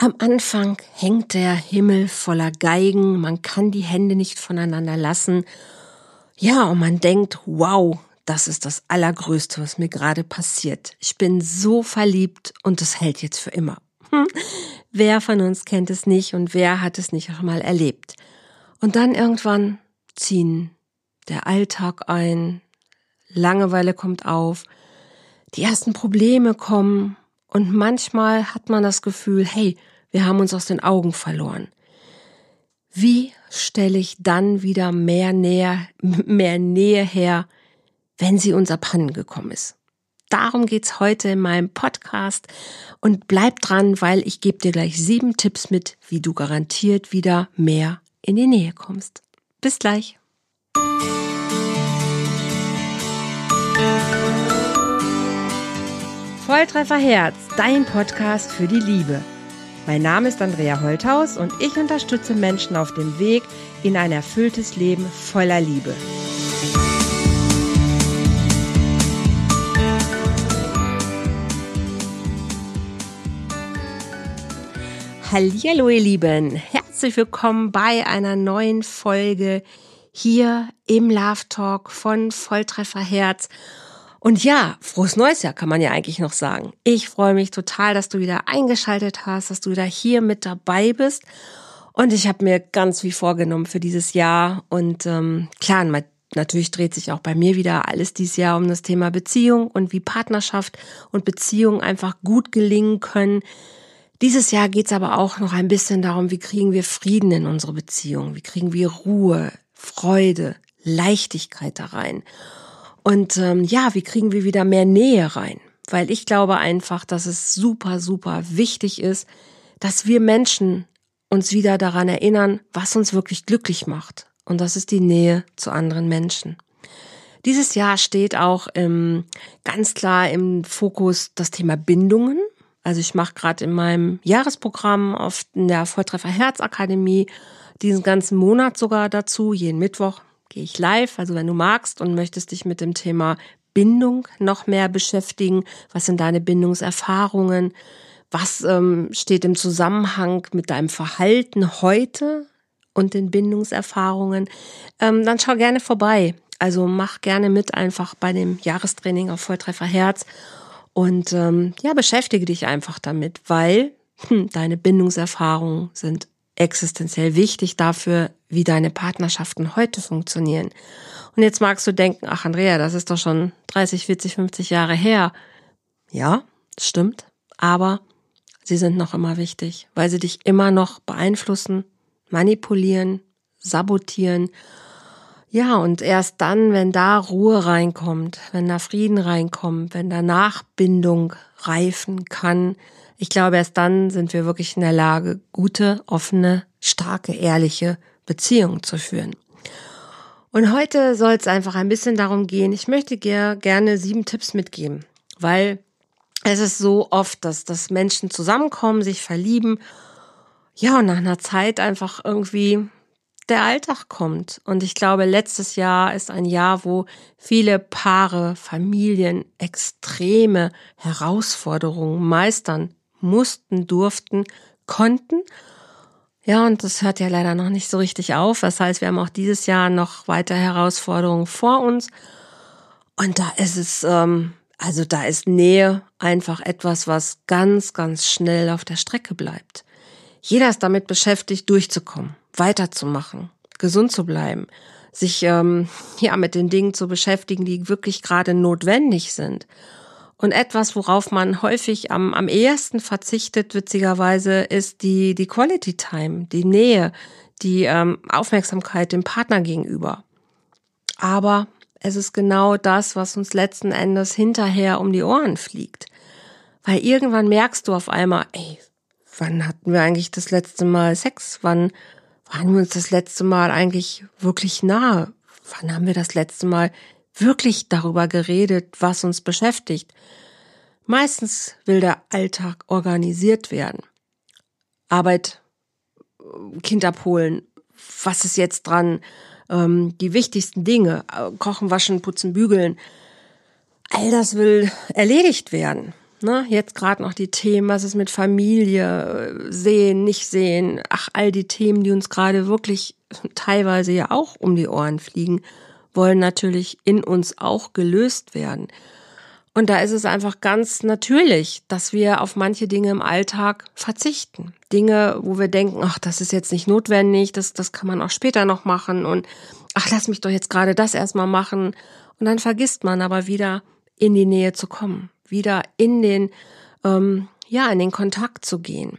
Am Anfang hängt der Himmel voller Geigen, man kann die Hände nicht voneinander lassen. Ja, und man denkt, wow, das ist das Allergrößte, was mir gerade passiert. Ich bin so verliebt und es hält jetzt für immer. Hm. Wer von uns kennt es nicht und wer hat es nicht auch mal erlebt? Und dann irgendwann ziehen der Alltag ein, Langeweile kommt auf, die ersten Probleme kommen und manchmal hat man das Gefühl, hey, wir haben uns aus den Augen verloren. Wie stelle ich dann wieder mehr Nähe, mehr Nähe her, wenn sie uns abhanden gekommen ist? Darum geht's heute in meinem Podcast und bleib dran, weil ich gebe dir gleich sieben Tipps mit, wie du garantiert wieder mehr in die Nähe kommst. Bis gleich. Volltreffer Herz, dein Podcast für die Liebe. Mein Name ist Andrea Holthaus und ich unterstütze Menschen auf dem Weg in ein erfülltes Leben voller Liebe. Hallo ihr Lieben, herzlich willkommen bei einer neuen Folge hier im Love Talk von Volltreffer Herz. Und ja, frohes neues Jahr kann man ja eigentlich noch sagen. Ich freue mich total, dass du wieder eingeschaltet hast, dass du wieder hier mit dabei bist. Und ich habe mir ganz wie vorgenommen für dieses Jahr. Und ähm, klar, natürlich dreht sich auch bei mir wieder alles dieses Jahr um das Thema Beziehung und wie Partnerschaft und Beziehung einfach gut gelingen können. Dieses Jahr geht's aber auch noch ein bisschen darum, wie kriegen wir Frieden in unsere Beziehung, wie kriegen wir Ruhe, Freude, Leichtigkeit da rein. Und ähm, ja, wie kriegen wir wieder mehr Nähe rein? Weil ich glaube einfach, dass es super, super wichtig ist, dass wir Menschen uns wieder daran erinnern, was uns wirklich glücklich macht. Und das ist die Nähe zu anderen Menschen. Dieses Jahr steht auch ähm, ganz klar im Fokus das Thema Bindungen. Also ich mache gerade in meinem Jahresprogramm auf der Volltreffer Herzakademie diesen ganzen Monat sogar dazu, jeden Mittwoch gehe ich live. Also wenn du magst und möchtest dich mit dem Thema Bindung noch mehr beschäftigen, was sind deine Bindungserfahrungen, was ähm, steht im Zusammenhang mit deinem Verhalten heute und den Bindungserfahrungen, ähm, dann schau gerne vorbei. Also mach gerne mit einfach bei dem Jahrestraining auf Volltreffer Herz und ähm, ja, beschäftige dich einfach damit, weil hm, deine Bindungserfahrungen sind existenziell wichtig dafür, wie deine Partnerschaften heute funktionieren. Und jetzt magst du denken, ach Andrea, das ist doch schon 30, 40, 50 Jahre her. Ja, stimmt. Aber sie sind noch immer wichtig, weil sie dich immer noch beeinflussen, manipulieren, sabotieren. Ja, und erst dann, wenn da Ruhe reinkommt, wenn da Frieden reinkommt, wenn da Nachbindung reifen kann, ich glaube, erst dann sind wir wirklich in der Lage, gute, offene, starke, ehrliche Beziehungen zu führen. Und heute soll es einfach ein bisschen darum gehen, ich möchte dir gerne sieben Tipps mitgeben, weil es ist so oft, dass, dass Menschen zusammenkommen, sich verlieben, ja, und nach einer Zeit einfach irgendwie der Alltag kommt. Und ich glaube, letztes Jahr ist ein Jahr, wo viele Paare, Familien extreme Herausforderungen meistern mussten, durften, konnten. Ja, und das hört ja leider noch nicht so richtig auf. Das heißt, wir haben auch dieses Jahr noch weiter Herausforderungen vor uns. Und da ist es, ähm, also da ist Nähe einfach etwas, was ganz, ganz schnell auf der Strecke bleibt. Jeder ist damit beschäftigt, durchzukommen, weiterzumachen, gesund zu bleiben, sich ähm, ja mit den Dingen zu beschäftigen, die wirklich gerade notwendig sind. Und etwas, worauf man häufig am, am ehesten verzichtet, witzigerweise, ist die, die Quality Time, die Nähe, die ähm, Aufmerksamkeit dem Partner gegenüber. Aber es ist genau das, was uns letzten Endes hinterher um die Ohren fliegt. Weil irgendwann merkst du auf einmal, ey, wann hatten wir eigentlich das letzte Mal Sex? Wann waren wir uns das letzte Mal eigentlich wirklich nahe? Wann haben wir das letzte Mal wirklich darüber geredet, was uns beschäftigt. Meistens will der Alltag organisiert werden. Arbeit, Kind abholen, was ist jetzt dran, ähm, die wichtigsten Dinge, kochen, waschen, putzen, bügeln, all das will erledigt werden. Ne? Jetzt gerade noch die Themen, was ist mit Familie, sehen, nicht sehen, ach, all die Themen, die uns gerade wirklich teilweise ja auch um die Ohren fliegen, wollen natürlich in uns auch gelöst werden. Und da ist es einfach ganz natürlich, dass wir auf manche Dinge im Alltag verzichten. Dinge, wo wir denken, ach, das ist jetzt nicht notwendig, das, das kann man auch später noch machen und ach, lass mich doch jetzt gerade das erstmal machen. Und dann vergisst man aber wieder in die Nähe zu kommen wieder in den, ähm, ja, in den Kontakt zu gehen.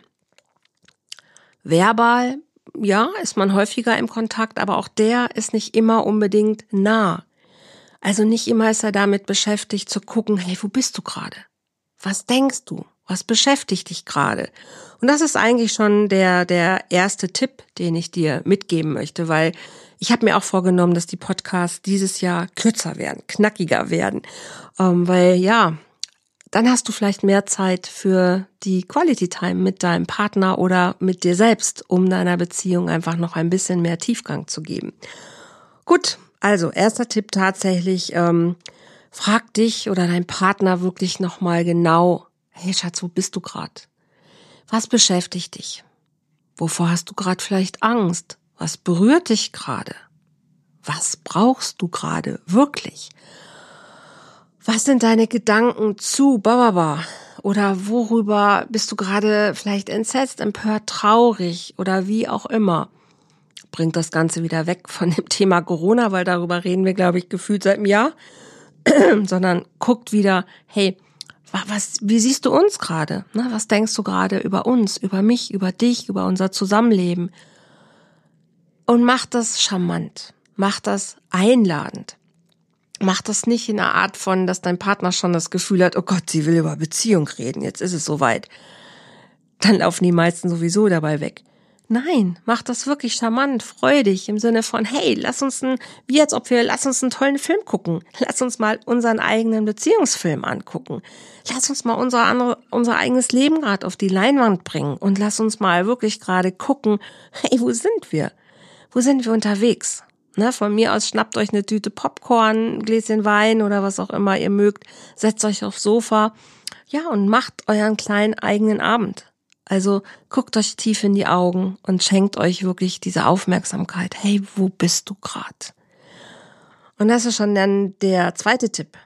Verbal, ja, ist man häufiger im Kontakt, aber auch der ist nicht immer unbedingt nah. Also nicht immer ist er damit beschäftigt zu gucken, hey, wo bist du gerade? Was denkst du? Was beschäftigt dich gerade? Und das ist eigentlich schon der, der erste Tipp, den ich dir mitgeben möchte, weil ich habe mir auch vorgenommen, dass die Podcasts dieses Jahr kürzer werden, knackiger werden, ähm, weil ja, dann hast du vielleicht mehr Zeit für die Quality Time mit deinem Partner oder mit dir selbst, um deiner Beziehung einfach noch ein bisschen mehr Tiefgang zu geben. Gut, also erster Tipp tatsächlich, ähm, frag dich oder dein Partner wirklich nochmal genau, hey Schatz, wo bist du gerade? Was beschäftigt dich? Wovor hast du gerade vielleicht Angst? Was berührt dich gerade? Was brauchst du gerade wirklich? Was sind deine Gedanken zu Bababa? Oder worüber bist du gerade vielleicht entsetzt, empört, traurig oder wie auch immer? Bringt das Ganze wieder weg von dem Thema Corona, weil darüber reden wir, glaube ich, gefühlt seit einem Jahr, sondern guckt wieder, hey, was, wie siehst du uns gerade? Was denkst du gerade über uns, über mich, über dich, über unser Zusammenleben? Und mach das charmant, mach das einladend. Mach das nicht in einer Art von, dass dein Partner schon das Gefühl hat, oh Gott, sie will über Beziehung reden, jetzt ist es soweit. Dann laufen die meisten sowieso dabei weg. Nein, mach das wirklich charmant, freudig im Sinne von, hey, lass uns ein, wie als ob wir, lass uns einen tollen Film gucken. Lass uns mal unseren eigenen Beziehungsfilm angucken. Lass uns mal unser andere, unser eigenes Leben gerade auf die Leinwand bringen und lass uns mal wirklich gerade gucken, hey, wo sind wir? Wo sind wir unterwegs? Ne, von mir aus schnappt euch eine Tüte Popcorn, ein Gläschen Wein oder was auch immer ihr mögt, setzt euch aufs Sofa, ja, und macht euren kleinen eigenen Abend. Also guckt euch tief in die Augen und schenkt euch wirklich diese Aufmerksamkeit. Hey, wo bist du grad? Und das ist schon dann der zweite Tipp.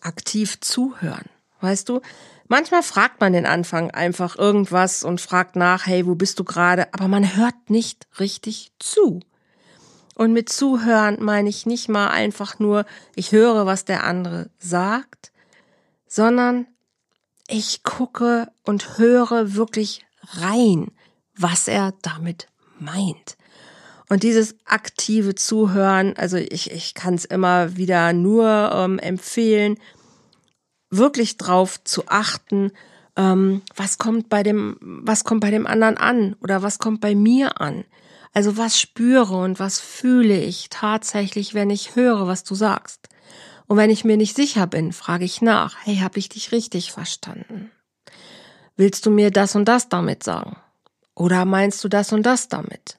Aktiv zuhören. Weißt du, manchmal fragt man den Anfang einfach irgendwas und fragt nach, hey, wo bist du gerade? Aber man hört nicht richtig zu. Und mit Zuhören meine ich nicht mal einfach nur, ich höre, was der andere sagt, sondern ich gucke und höre wirklich rein, was er damit meint. Und dieses aktive Zuhören, also ich, ich kann es immer wieder nur ähm, empfehlen, wirklich drauf zu achten, ähm, was kommt bei dem, was kommt bei dem anderen an oder was kommt bei mir an. Also was spüre und was fühle ich tatsächlich, wenn ich höre, was du sagst? Und wenn ich mir nicht sicher bin, frage ich nach, hey, habe ich dich richtig verstanden? Willst du mir das und das damit sagen? Oder meinst du das und das damit?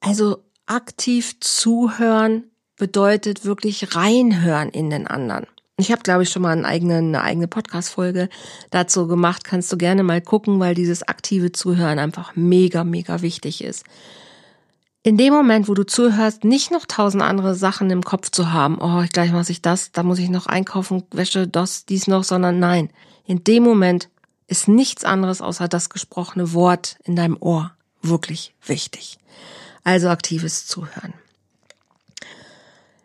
Also aktiv zuhören bedeutet wirklich reinhören in den anderen. Ich habe, glaube ich, schon mal einen eigenen, eine eigene Podcast-Folge dazu gemacht. Kannst du gerne mal gucken, weil dieses aktive Zuhören einfach mega, mega wichtig ist in dem Moment, wo du zuhörst, nicht noch tausend andere Sachen im Kopf zu haben, oh, gleich mache ich das, da muss ich noch einkaufen, Wäsche, das, dies noch, sondern nein, in dem Moment ist nichts anderes außer das gesprochene Wort in deinem Ohr wirklich wichtig. Also aktives Zuhören.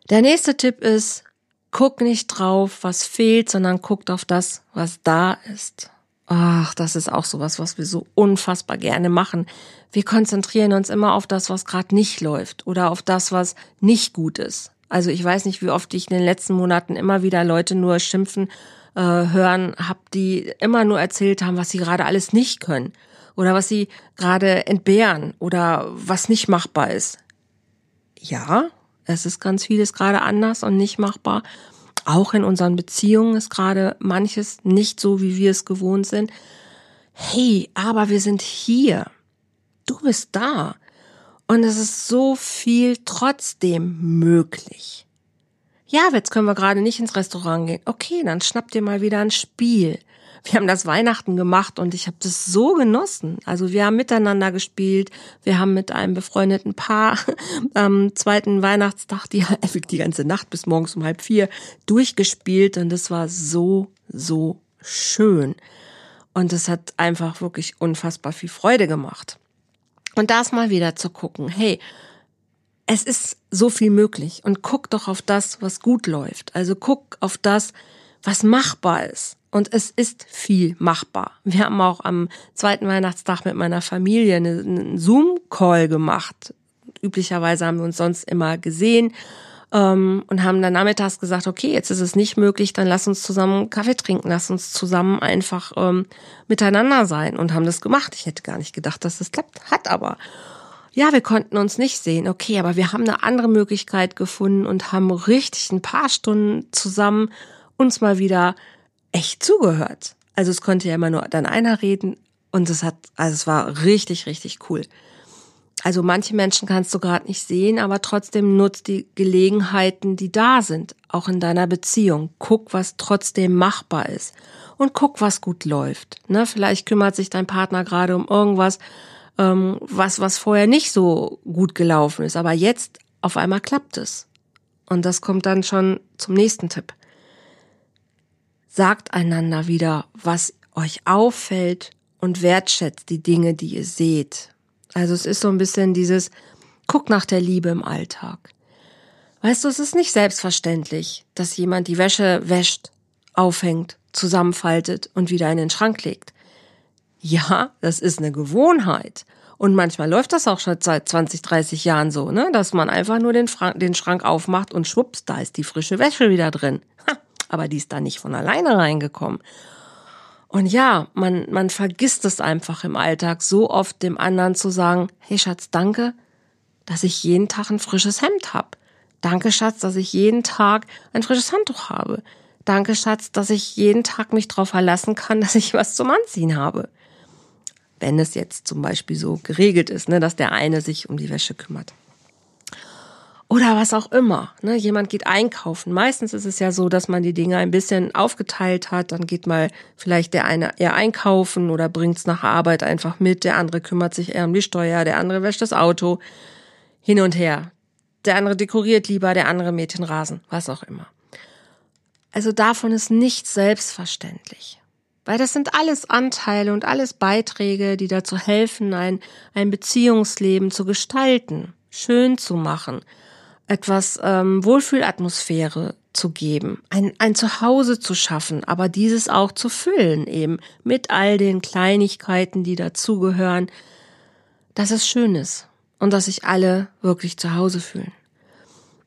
Der nächste Tipp ist, guck nicht drauf, was fehlt, sondern guck auf das, was da ist. Ach, das ist auch sowas, was wir so unfassbar gerne machen. Wir konzentrieren uns immer auf das, was gerade nicht läuft oder auf das, was nicht gut ist. Also ich weiß nicht, wie oft ich in den letzten Monaten immer wieder Leute nur schimpfen äh, hören hab, die immer nur erzählt haben, was sie gerade alles nicht können oder was sie gerade entbehren oder was nicht machbar ist. Ja, es ist ganz vieles gerade anders und nicht machbar. Auch in unseren Beziehungen ist gerade manches nicht so, wie wir es gewohnt sind. Hey, aber wir sind hier. Du bist da. Und es ist so viel trotzdem möglich. Ja, jetzt können wir gerade nicht ins Restaurant gehen. Okay, dann schnapp dir mal wieder ein Spiel. wir haben das Weihnachten gemacht und ich habe das so genossen. Also wir haben miteinander gespielt, wir haben mit einem befreundeten Paar am zweiten Weihnachtstag die, die ganze Nacht bis morgens um halb vier durchgespielt und das war so, so schön. Und es hat einfach wirklich unfassbar viel Freude gemacht. Und das mal wieder zu gucken, hey, es ist so viel möglich und guck doch auf das, was gut läuft. Also guck auf das, was machbar ist. Und es ist viel machbar. Wir haben auch am zweiten Weihnachtstag mit meiner Familie einen Zoom-Call gemacht. Üblicherweise haben wir uns sonst immer gesehen ähm, und haben dann nachmittags gesagt, okay, jetzt ist es nicht möglich, dann lass uns zusammen Kaffee trinken, lass uns zusammen einfach ähm, miteinander sein und haben das gemacht. Ich hätte gar nicht gedacht, dass das klappt, hat aber. Ja, wir konnten uns nicht sehen, okay, aber wir haben eine andere Möglichkeit gefunden und haben richtig ein paar Stunden zusammen uns mal wieder echt zugehört. Also es konnte ja immer nur dann einer reden und es hat, also es war richtig, richtig cool. Also manche Menschen kannst du gerade nicht sehen, aber trotzdem nutzt die Gelegenheiten, die da sind, auch in deiner Beziehung. Guck, was trotzdem machbar ist und guck, was gut läuft. Ne? Vielleicht kümmert sich dein Partner gerade um irgendwas, ähm, was was vorher nicht so gut gelaufen ist, aber jetzt auf einmal klappt es. Und das kommt dann schon zum nächsten Tipp. Sagt einander wieder, was euch auffällt und wertschätzt die Dinge, die ihr seht. Also es ist so ein bisschen dieses, guck nach der Liebe im Alltag. Weißt du, es ist nicht selbstverständlich, dass jemand die Wäsche wäscht, aufhängt, zusammenfaltet und wieder in den Schrank legt. Ja, das ist eine Gewohnheit. Und manchmal läuft das auch schon seit 20, 30 Jahren so, ne? dass man einfach nur den, Frank, den Schrank aufmacht und schwupps, da ist die frische Wäsche wieder drin. Ha, aber die ist da nicht von alleine reingekommen. Und ja, man, man vergisst es einfach im Alltag so oft dem anderen zu sagen, hey Schatz, danke, dass ich jeden Tag ein frisches Hemd hab. Danke, Schatz, dass ich jeden Tag ein frisches Handtuch habe. Danke, Schatz, dass ich jeden Tag mich darauf verlassen kann, dass ich was zum Anziehen habe. Wenn es jetzt zum Beispiel so geregelt ist, ne, dass der eine sich um die Wäsche kümmert. Oder was auch immer. Ne? Jemand geht einkaufen. Meistens ist es ja so, dass man die Dinge ein bisschen aufgeteilt hat. Dann geht mal vielleicht der eine eher einkaufen oder bringt es nach Arbeit einfach mit. Der andere kümmert sich eher um die Steuer. Der andere wäscht das Auto. Hin und her. Der andere dekoriert lieber, der andere mäht den Rasen. Was auch immer. Also davon ist nichts selbstverständlich. Weil das sind alles Anteile und alles Beiträge, die dazu helfen, ein, ein Beziehungsleben zu gestalten, schön zu machen etwas ähm, Wohlfühlatmosphäre zu geben, ein, ein Zuhause zu schaffen, aber dieses auch zu füllen eben mit all den Kleinigkeiten, die dazugehören, dass es schön ist und dass sich alle wirklich zu Hause fühlen.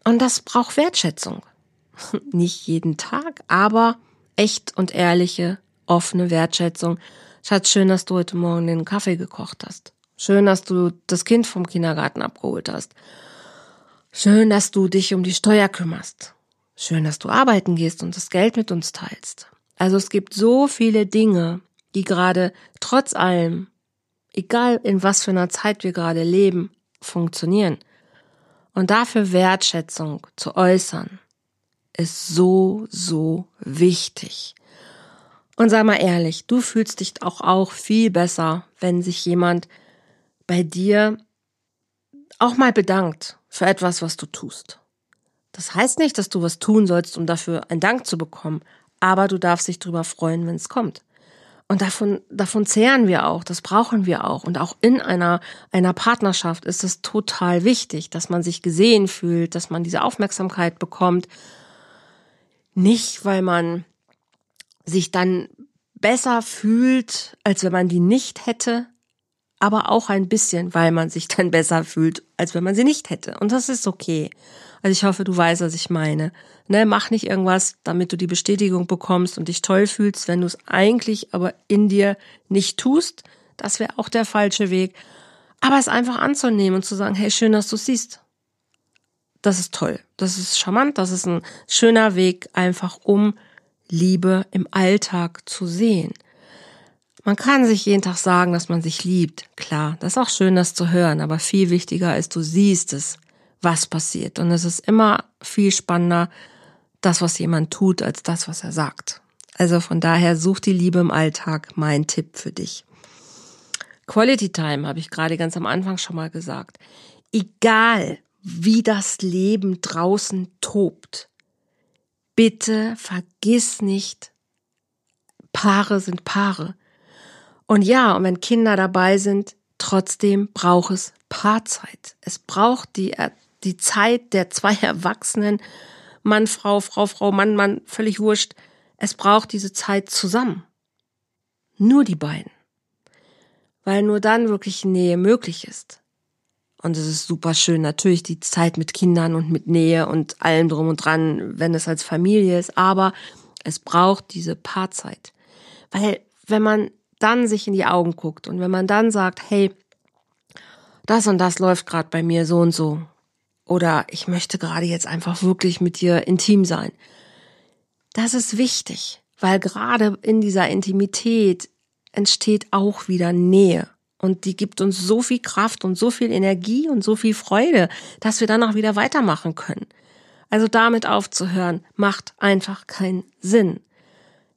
Und das braucht Wertschätzung. Nicht jeden Tag, aber echt und ehrliche, offene Wertschätzung. Schatz, schön, dass du heute Morgen den Kaffee gekocht hast. Schön, dass du das Kind vom Kindergarten abgeholt hast. Schön, dass du dich um die Steuer kümmerst. Schön, dass du arbeiten gehst und das Geld mit uns teilst. Also es gibt so viele Dinge, die gerade trotz allem, egal in was für einer Zeit wir gerade leben, funktionieren. Und dafür Wertschätzung zu äußern, ist so, so wichtig. Und sei mal ehrlich, du fühlst dich auch, auch viel besser, wenn sich jemand bei dir auch mal bedankt für etwas, was du tust. Das heißt nicht, dass du was tun sollst, um dafür einen Dank zu bekommen, aber du darfst dich darüber freuen, wenn es kommt. Und davon, davon zehren wir auch, das brauchen wir auch. Und auch in einer, einer Partnerschaft ist es total wichtig, dass man sich gesehen fühlt, dass man diese Aufmerksamkeit bekommt. Nicht, weil man sich dann besser fühlt, als wenn man die nicht hätte, aber auch ein bisschen, weil man sich dann besser fühlt, als wenn man sie nicht hätte. Und das ist okay. Also ich hoffe, du weißt, was ich meine. Ne, mach nicht irgendwas, damit du die Bestätigung bekommst und dich toll fühlst, wenn du es eigentlich aber in dir nicht tust. Das wäre auch der falsche Weg. Aber es einfach anzunehmen und zu sagen, hey, schön, dass du siehst. Das ist toll. Das ist charmant. Das ist ein schöner Weg, einfach um Liebe im Alltag zu sehen. Man kann sich jeden Tag sagen, dass man sich liebt. Klar, das ist auch schön, das zu hören, aber viel wichtiger ist, du siehst es, was passiert. Und es ist immer viel spannender, das, was jemand tut, als das, was er sagt. Also von daher such die Liebe im Alltag, mein Tipp für dich. Quality Time habe ich gerade ganz am Anfang schon mal gesagt. Egal, wie das Leben draußen tobt, bitte vergiss nicht, Paare sind Paare. Und ja, und wenn Kinder dabei sind, trotzdem braucht es Paarzeit. Es braucht die, äh, die Zeit der zwei Erwachsenen, Mann, Frau, Frau, Frau, Mann, Mann, völlig wurscht. Es braucht diese Zeit zusammen. Nur die beiden. Weil nur dann wirklich Nähe möglich ist. Und es ist super schön, natürlich die Zeit mit Kindern und mit Nähe und allem drum und dran, wenn es als Familie ist. Aber es braucht diese Paarzeit. Weil wenn man dann sich in die Augen guckt und wenn man dann sagt, hey, das und das läuft gerade bei mir so und so. Oder ich möchte gerade jetzt einfach wirklich mit dir intim sein. Das ist wichtig, weil gerade in dieser Intimität entsteht auch wieder Nähe. Und die gibt uns so viel Kraft und so viel Energie und so viel Freude, dass wir dann auch wieder weitermachen können. Also damit aufzuhören, macht einfach keinen Sinn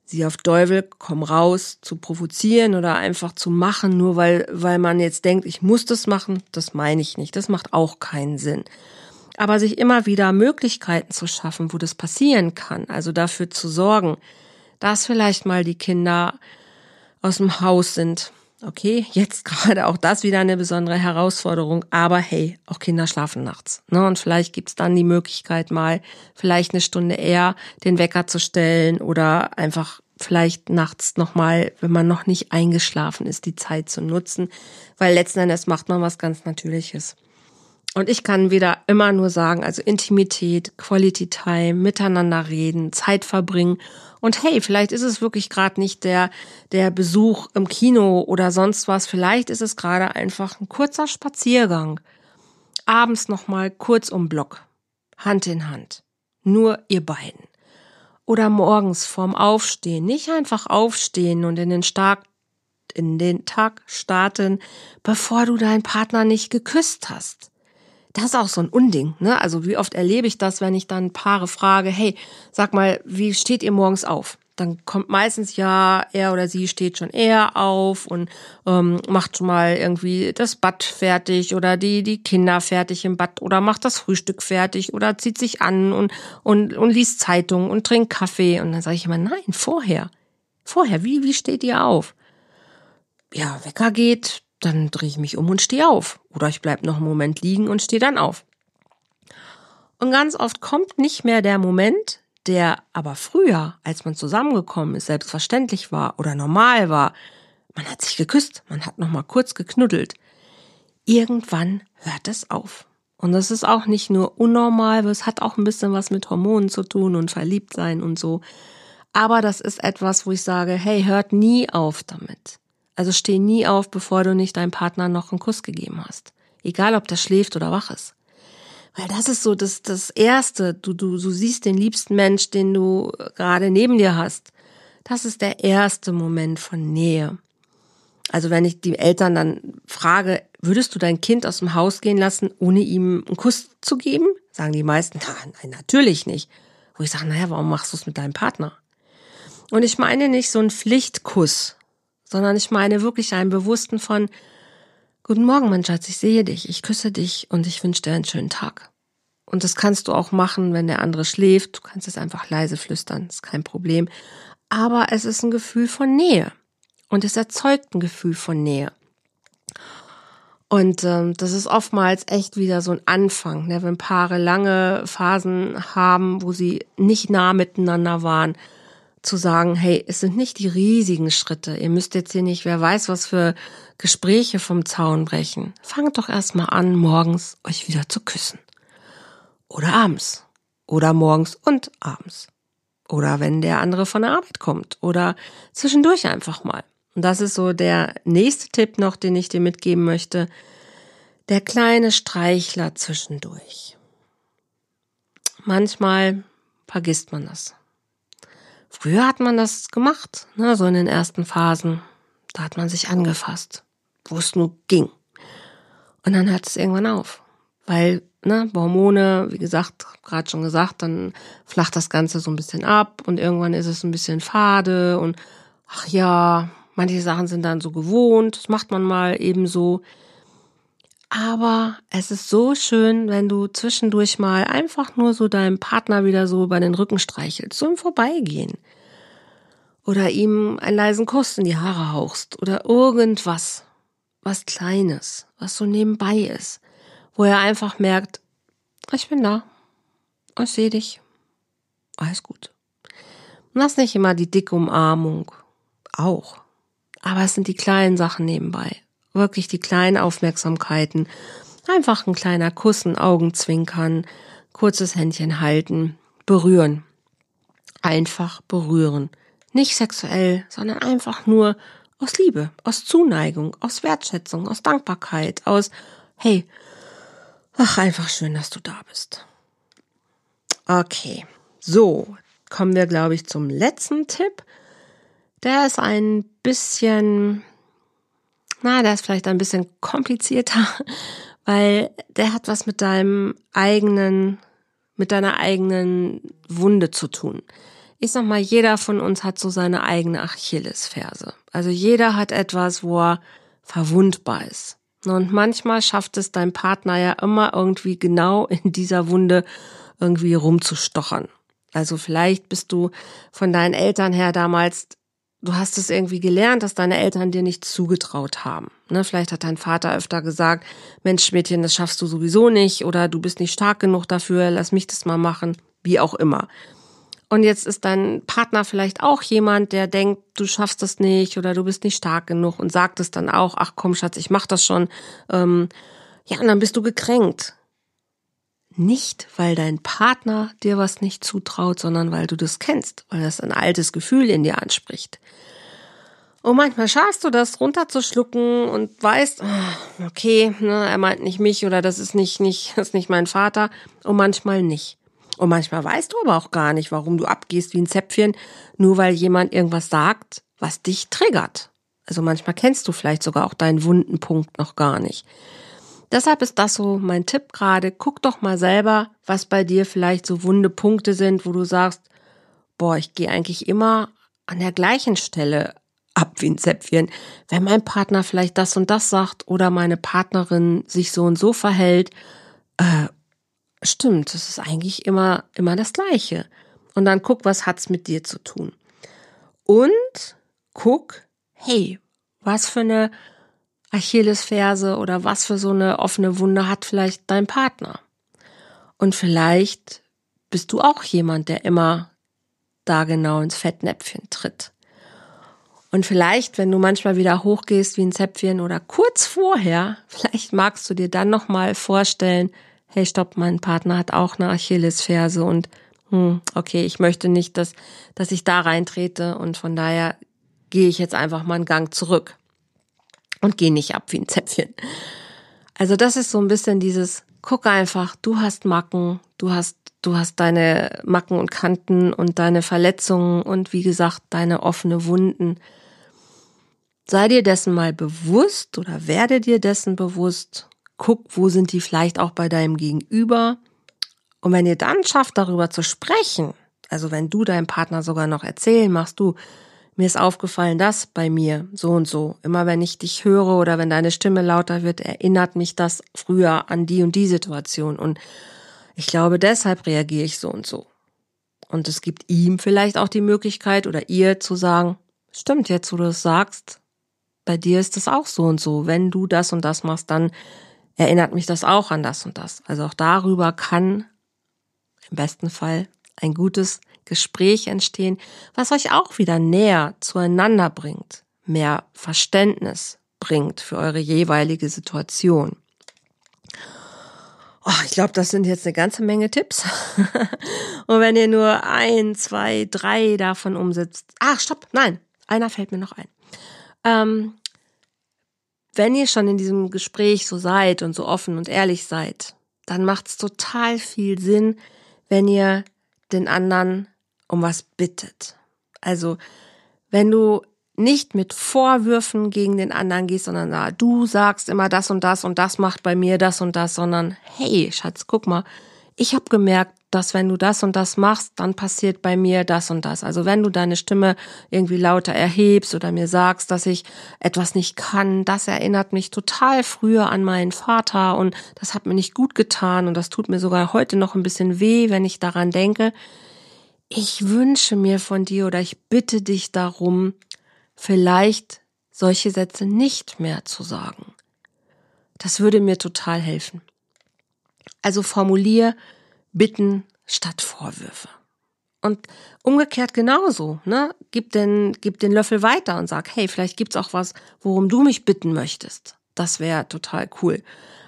sie auf Teufel komm raus zu provozieren oder einfach zu machen, nur weil, weil man jetzt denkt, ich muss das machen, das meine ich nicht. Das macht auch keinen Sinn. Aber sich immer wieder Möglichkeiten zu schaffen, wo das passieren kann, also dafür zu sorgen, dass vielleicht mal die Kinder aus dem Haus sind. Okay, jetzt gerade auch das wieder eine besondere Herausforderung, aber hey, auch Kinder schlafen nachts. Ne? Und vielleicht gibt's dann die Möglichkeit mal, vielleicht eine Stunde eher den Wecker zu stellen oder einfach vielleicht nachts nochmal, wenn man noch nicht eingeschlafen ist, die Zeit zu nutzen, weil letzten Endes macht man was ganz Natürliches. Und ich kann wieder immer nur sagen, also Intimität, Quality Time, miteinander reden, Zeit verbringen. Und hey, vielleicht ist es wirklich gerade nicht der, der Besuch im Kino oder sonst was. Vielleicht ist es gerade einfach ein kurzer Spaziergang. Abends nochmal kurz um Block. Hand in Hand. Nur ihr beiden oder morgens vorm Aufstehen. Nicht einfach aufstehen und in den, Stark, in den Tag starten, bevor du deinen Partner nicht geküsst hast. Das ist auch so ein Unding, ne? Also wie oft erlebe ich das, wenn ich dann Paare frage, hey, sag mal, wie steht ihr morgens auf? dann kommt meistens ja, er oder sie steht schon eher auf und ähm, macht schon mal irgendwie das Bad fertig oder die, die Kinder fertig im Bad oder macht das Frühstück fertig oder zieht sich an und, und, und liest Zeitung und trinkt Kaffee. Und dann sage ich immer, nein, vorher. Vorher, wie, wie steht ihr auf? Ja, Wecker geht, dann drehe ich mich um und stehe auf. Oder ich bleib noch einen Moment liegen und stehe dann auf. Und ganz oft kommt nicht mehr der Moment, der aber früher, als man zusammengekommen ist, selbstverständlich war oder normal war. Man hat sich geküsst, man hat noch mal kurz geknuddelt. Irgendwann hört es auf. Und das ist auch nicht nur unnormal, es hat auch ein bisschen was mit Hormonen zu tun und verliebt sein und so. Aber das ist etwas, wo ich sage, hey, hört nie auf damit. Also steh nie auf, bevor du nicht deinem Partner noch einen Kuss gegeben hast. Egal, ob der schläft oder wach ist. Weil das ist so das, das Erste. Du, du, du siehst den liebsten Mensch, den du gerade neben dir hast. Das ist der erste Moment von Nähe. Also wenn ich die Eltern dann frage, würdest du dein Kind aus dem Haus gehen lassen, ohne ihm einen Kuss zu geben? Sagen die meisten, nein, natürlich nicht. Wo ich sage, naja, warum machst du es mit deinem Partner? Und ich meine nicht so einen Pflichtkuss, sondern ich meine wirklich einen bewussten von, Guten Morgen, mein Schatz, ich sehe dich, ich küsse dich und ich wünsche dir einen schönen Tag. Und das kannst du auch machen, wenn der andere schläft. Du kannst es einfach leise flüstern, ist kein Problem. Aber es ist ein Gefühl von Nähe. Und es erzeugt ein Gefühl von Nähe. Und ähm, das ist oftmals echt wieder so ein Anfang, ne? wenn Paare lange Phasen haben, wo sie nicht nah miteinander waren, zu sagen, hey, es sind nicht die riesigen Schritte. Ihr müsst jetzt hier nicht, wer weiß, was für Gespräche vom Zaun brechen. Fangt doch erstmal an, morgens euch wieder zu küssen. Oder abends. Oder morgens und abends. Oder wenn der andere von der Arbeit kommt. Oder zwischendurch einfach mal. Und das ist so der nächste Tipp noch, den ich dir mitgeben möchte. Der kleine Streichler zwischendurch. Manchmal vergisst man das. Früher hat man das gemacht, ne, so in den ersten Phasen. Da hat man sich angefasst, wo es nur ging. Und dann hört es irgendwann auf, weil ne, Hormone, wie gesagt, gerade schon gesagt, dann flacht das Ganze so ein bisschen ab und irgendwann ist es ein bisschen fade und ach ja, manche Sachen sind dann so gewohnt, das macht man mal ebenso. Aber es ist so schön, wenn du zwischendurch mal einfach nur so deinem Partner wieder so über den Rücken streichelst, so im Vorbeigehen. Oder ihm einen leisen Kuss in die Haare hauchst oder irgendwas, was Kleines, was so nebenbei ist, wo er einfach merkt, ich bin da, ich sehe dich, alles gut. Ist nicht immer die dicke Umarmung, auch. Aber es sind die kleinen Sachen nebenbei wirklich die kleinen Aufmerksamkeiten. Einfach ein kleiner Kuss, ein Augenzwinkern, kurzes Händchen halten, berühren. Einfach berühren. Nicht sexuell, sondern einfach nur aus Liebe, aus Zuneigung, aus Wertschätzung, aus Dankbarkeit, aus, hey, ach, einfach schön, dass du da bist. Okay, so kommen wir, glaube ich, zum letzten Tipp. Der ist ein bisschen na, der ist vielleicht ein bisschen komplizierter, weil der hat was mit deinem eigenen, mit deiner eigenen Wunde zu tun. Ich sag mal, jeder von uns hat so seine eigene Achillesferse. Also jeder hat etwas, wo er verwundbar ist. Und manchmal schafft es dein Partner ja immer irgendwie genau in dieser Wunde irgendwie rumzustochern. Also vielleicht bist du von deinen Eltern her damals du hast es irgendwie gelernt, dass deine Eltern dir nicht zugetraut haben. Ne, vielleicht hat dein Vater öfter gesagt, Mensch, Mädchen, das schaffst du sowieso nicht oder du bist nicht stark genug dafür, lass mich das mal machen, wie auch immer. Und jetzt ist dein Partner vielleicht auch jemand, der denkt, du schaffst das nicht oder du bist nicht stark genug und sagt es dann auch, ach komm Schatz, ich mach das schon. Ähm, ja, und dann bist du gekränkt. Nicht, weil dein Partner dir was nicht zutraut, sondern weil du das kennst, weil das ein altes Gefühl in dir anspricht. Und manchmal schaffst du das runterzuschlucken und weißt, ah, okay, ne, er meint nicht mich oder das ist nicht, nicht, das ist nicht mein Vater. Und manchmal nicht. Und manchmal weißt du aber auch gar nicht, warum du abgehst wie ein Zäpfchen, nur weil jemand irgendwas sagt, was dich triggert. Also manchmal kennst du vielleicht sogar auch deinen wunden Punkt noch gar nicht. Deshalb ist das so mein Tipp gerade. Guck doch mal selber, was bei dir vielleicht so wunde Punkte sind, wo du sagst, boah, ich gehe eigentlich immer an der gleichen Stelle ab wie ein Zäpfchen. Wenn mein Partner vielleicht das und das sagt oder meine Partnerin sich so und so verhält, äh, stimmt, das ist eigentlich immer, immer das Gleiche. Und dann guck, was hat's mit dir zu tun. Und guck, hey, was für eine Achillesferse oder was für so eine offene Wunde hat vielleicht dein Partner. Und vielleicht bist du auch jemand, der immer da genau ins Fettnäpfchen tritt. Und vielleicht, wenn du manchmal wieder hochgehst wie ein Zäpfchen oder kurz vorher, vielleicht magst du dir dann nochmal vorstellen, hey, stopp, mein Partner hat auch eine Achillesferse und hm, okay, ich möchte nicht, dass, dass ich da reintrete und von daher gehe ich jetzt einfach mal einen Gang zurück und geh nicht ab wie ein Zäpfchen. Also das ist so ein bisschen dieses, guck einfach, du hast Macken, du hast, du hast deine Macken und Kanten und deine Verletzungen und wie gesagt, deine offene Wunden. Sei dir dessen mal bewusst oder werde dir dessen bewusst. Guck, wo sind die vielleicht auch bei deinem Gegenüber. Und wenn ihr dann schafft, darüber zu sprechen, also wenn du deinem Partner sogar noch erzählen machst, du, mir ist aufgefallen, dass bei mir so und so. Immer wenn ich dich höre oder wenn deine Stimme lauter wird, erinnert mich das früher an die und die Situation. Und ich glaube, deshalb reagiere ich so und so. Und es gibt ihm vielleicht auch die Möglichkeit oder ihr zu sagen, stimmt jetzt, wo du es sagst, bei dir ist es auch so und so. Wenn du das und das machst, dann erinnert mich das auch an das und das. Also auch darüber kann im besten Fall ein gutes Gespräch entstehen, was euch auch wieder näher zueinander bringt, mehr Verständnis bringt für eure jeweilige Situation. Oh, ich glaube, das sind jetzt eine ganze Menge Tipps. Und wenn ihr nur ein, zwei, drei davon umsetzt. Ach, stopp, nein, einer fällt mir noch ein. Ähm, wenn ihr schon in diesem Gespräch so seid und so offen und ehrlich seid, dann macht es total viel Sinn, wenn ihr den anderen um was bittet. Also, wenn du nicht mit Vorwürfen gegen den anderen gehst, sondern na, du sagst immer das und das und das macht bei mir das und das, sondern hey, Schatz, guck mal, ich habe gemerkt, dass wenn du das und das machst, dann passiert bei mir das und das. Also wenn du deine Stimme irgendwie lauter erhebst oder mir sagst, dass ich etwas nicht kann, das erinnert mich total früher an meinen Vater und das hat mir nicht gut getan und das tut mir sogar heute noch ein bisschen weh, wenn ich daran denke. Ich wünsche mir von dir oder ich bitte dich darum, vielleicht solche Sätze nicht mehr zu sagen. Das würde mir total helfen. Also formulier Bitten statt Vorwürfe. Und umgekehrt genauso, ne? Gib den, gib den Löffel weiter und sag, hey, vielleicht gibt's auch was, worum du mich bitten möchtest. Das wäre total cool.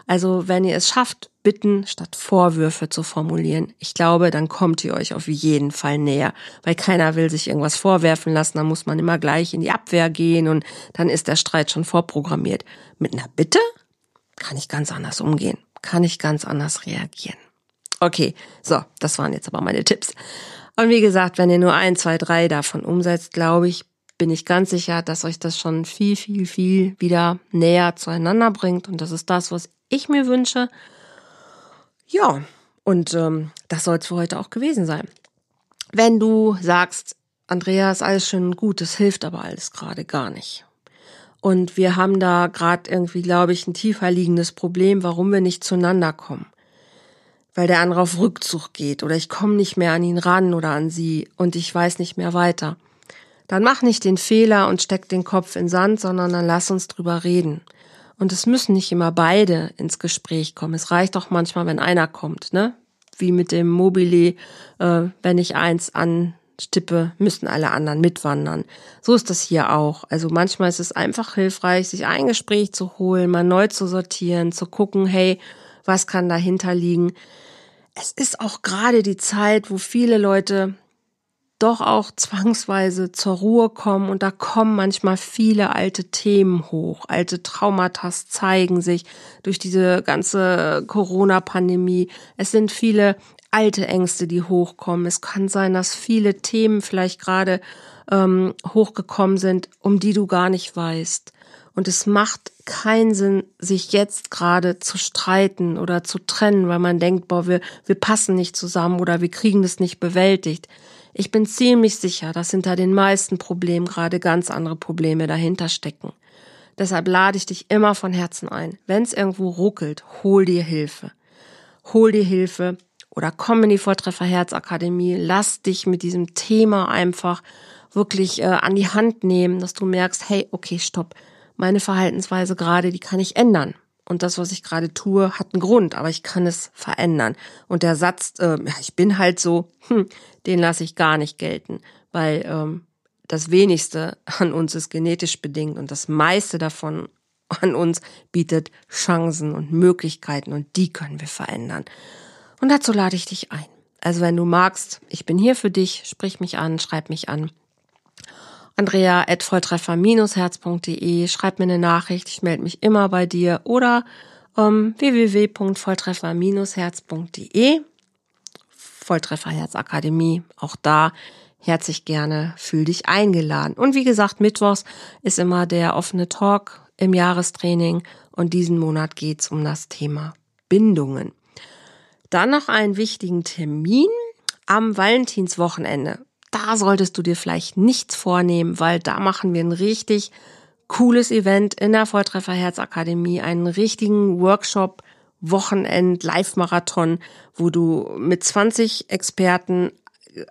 Also, wenn ihr es schafft, Bitten statt Vorwürfe zu formulieren, ich glaube, dann kommt ihr euch auf jeden Fall näher, weil keiner will sich irgendwas vorwerfen lassen, dann muss man immer gleich in die Abwehr gehen und dann ist der Streit schon vorprogrammiert. Mit einer Bitte kann ich ganz anders umgehen, kann ich ganz anders reagieren. Okay, so, das waren jetzt aber meine Tipps. Und wie gesagt, wenn ihr nur ein, zwei, drei davon umsetzt, glaube ich, bin ich ganz sicher, dass euch das schon viel, viel, viel wieder näher zueinander bringt. Und das ist das, was ich mir wünsche. Ja, und ähm, das soll es für heute auch gewesen sein. Wenn du sagst, Andreas, alles schön gut, das hilft aber alles gerade gar nicht. Und wir haben da gerade irgendwie, glaube ich, ein tiefer liegendes Problem, warum wir nicht zueinander kommen weil der andere auf Rückzug geht oder ich komme nicht mehr an ihn ran oder an sie und ich weiß nicht mehr weiter. Dann mach nicht den Fehler und steck den Kopf in Sand, sondern dann lass uns drüber reden. Und es müssen nicht immer beide ins Gespräch kommen. Es reicht auch manchmal, wenn einer kommt, ne? Wie mit dem Mobile, äh, wenn ich eins anstippe, müssen alle anderen mitwandern. So ist das hier auch. Also manchmal ist es einfach hilfreich, sich ein Gespräch zu holen, mal neu zu sortieren, zu gucken, hey, was kann dahinter liegen. Es ist auch gerade die Zeit, wo viele Leute doch auch zwangsweise zur Ruhe kommen und da kommen manchmal viele alte Themen hoch. Alte Traumata zeigen sich durch diese ganze Corona-Pandemie. Es sind viele alte Ängste, die hochkommen. Es kann sein, dass viele Themen vielleicht gerade ähm, hochgekommen sind, um die du gar nicht weißt. Und es macht keinen Sinn, sich jetzt gerade zu streiten oder zu trennen, weil man denkt, boah, wir, wir passen nicht zusammen oder wir kriegen das nicht bewältigt. Ich bin ziemlich sicher, dass hinter den meisten Problemen gerade ganz andere Probleme dahinter stecken. Deshalb lade ich dich immer von Herzen ein. Wenn es irgendwo ruckelt, hol dir Hilfe. Hol dir Hilfe oder komm in die Volltreffer Herzakademie. Lass dich mit diesem Thema einfach wirklich äh, an die Hand nehmen, dass du merkst, hey, okay, stopp meine Verhaltensweise gerade, die kann ich ändern. Und das, was ich gerade tue, hat einen Grund, aber ich kann es verändern. Und der Satz, äh, ich bin halt so, hm, den lasse ich gar nicht gelten, weil ähm, das wenigste an uns ist genetisch bedingt und das meiste davon an uns bietet Chancen und Möglichkeiten und die können wir verändern. Und dazu lade ich dich ein. Also wenn du magst, ich bin hier für dich, sprich mich an, schreib mich an andrea at volltreffer-herz.de. Schreib mir eine Nachricht, ich melde mich immer bei dir oder ähm, www.volltreffer-herz.de. Volltrefferherzakademie, auch da herzlich gerne, fühl dich eingeladen. Und wie gesagt, Mittwochs ist immer der offene Talk im Jahrestraining und diesen Monat geht's um das Thema Bindungen. Dann noch einen wichtigen Termin am Valentinswochenende da solltest du dir vielleicht nichts vornehmen, weil da machen wir ein richtig cooles Event in der Volltreffer Herzakademie, einen richtigen Workshop, Wochenend, Live-Marathon, wo du mit 20 Experten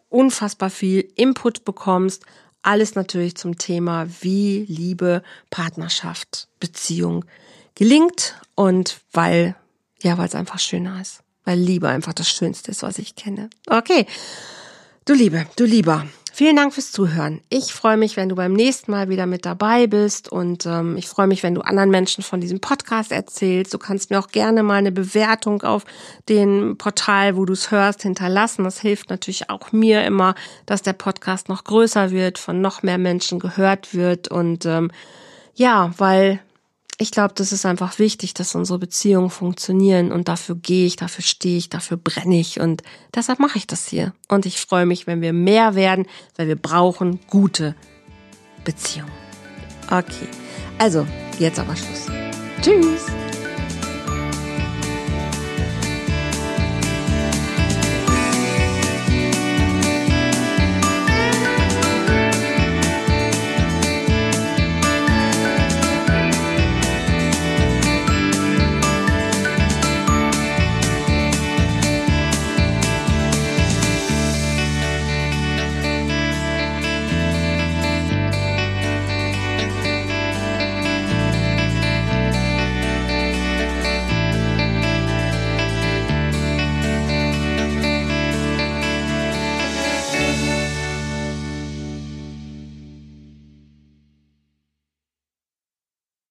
unfassbar viel Input bekommst. Alles natürlich zum Thema, wie Liebe, Partnerschaft, Beziehung gelingt und weil, ja, weil es einfach schöner ist. Weil Liebe einfach das Schönste ist, was ich kenne. Okay. Du Liebe, du Lieber, vielen Dank fürs Zuhören. Ich freue mich, wenn du beim nächsten Mal wieder mit dabei bist und ähm, ich freue mich, wenn du anderen Menschen von diesem Podcast erzählst. Du kannst mir auch gerne mal eine Bewertung auf den Portal, wo du es hörst, hinterlassen. Das hilft natürlich auch mir immer, dass der Podcast noch größer wird, von noch mehr Menschen gehört wird und ähm, ja, weil ich glaube, das ist einfach wichtig, dass unsere Beziehungen funktionieren und dafür gehe ich, dafür stehe ich, dafür brenne ich und deshalb mache ich das hier. Und ich freue mich, wenn wir mehr werden, weil wir brauchen gute Beziehungen. Okay. Also, jetzt aber Schluss. Tschüss.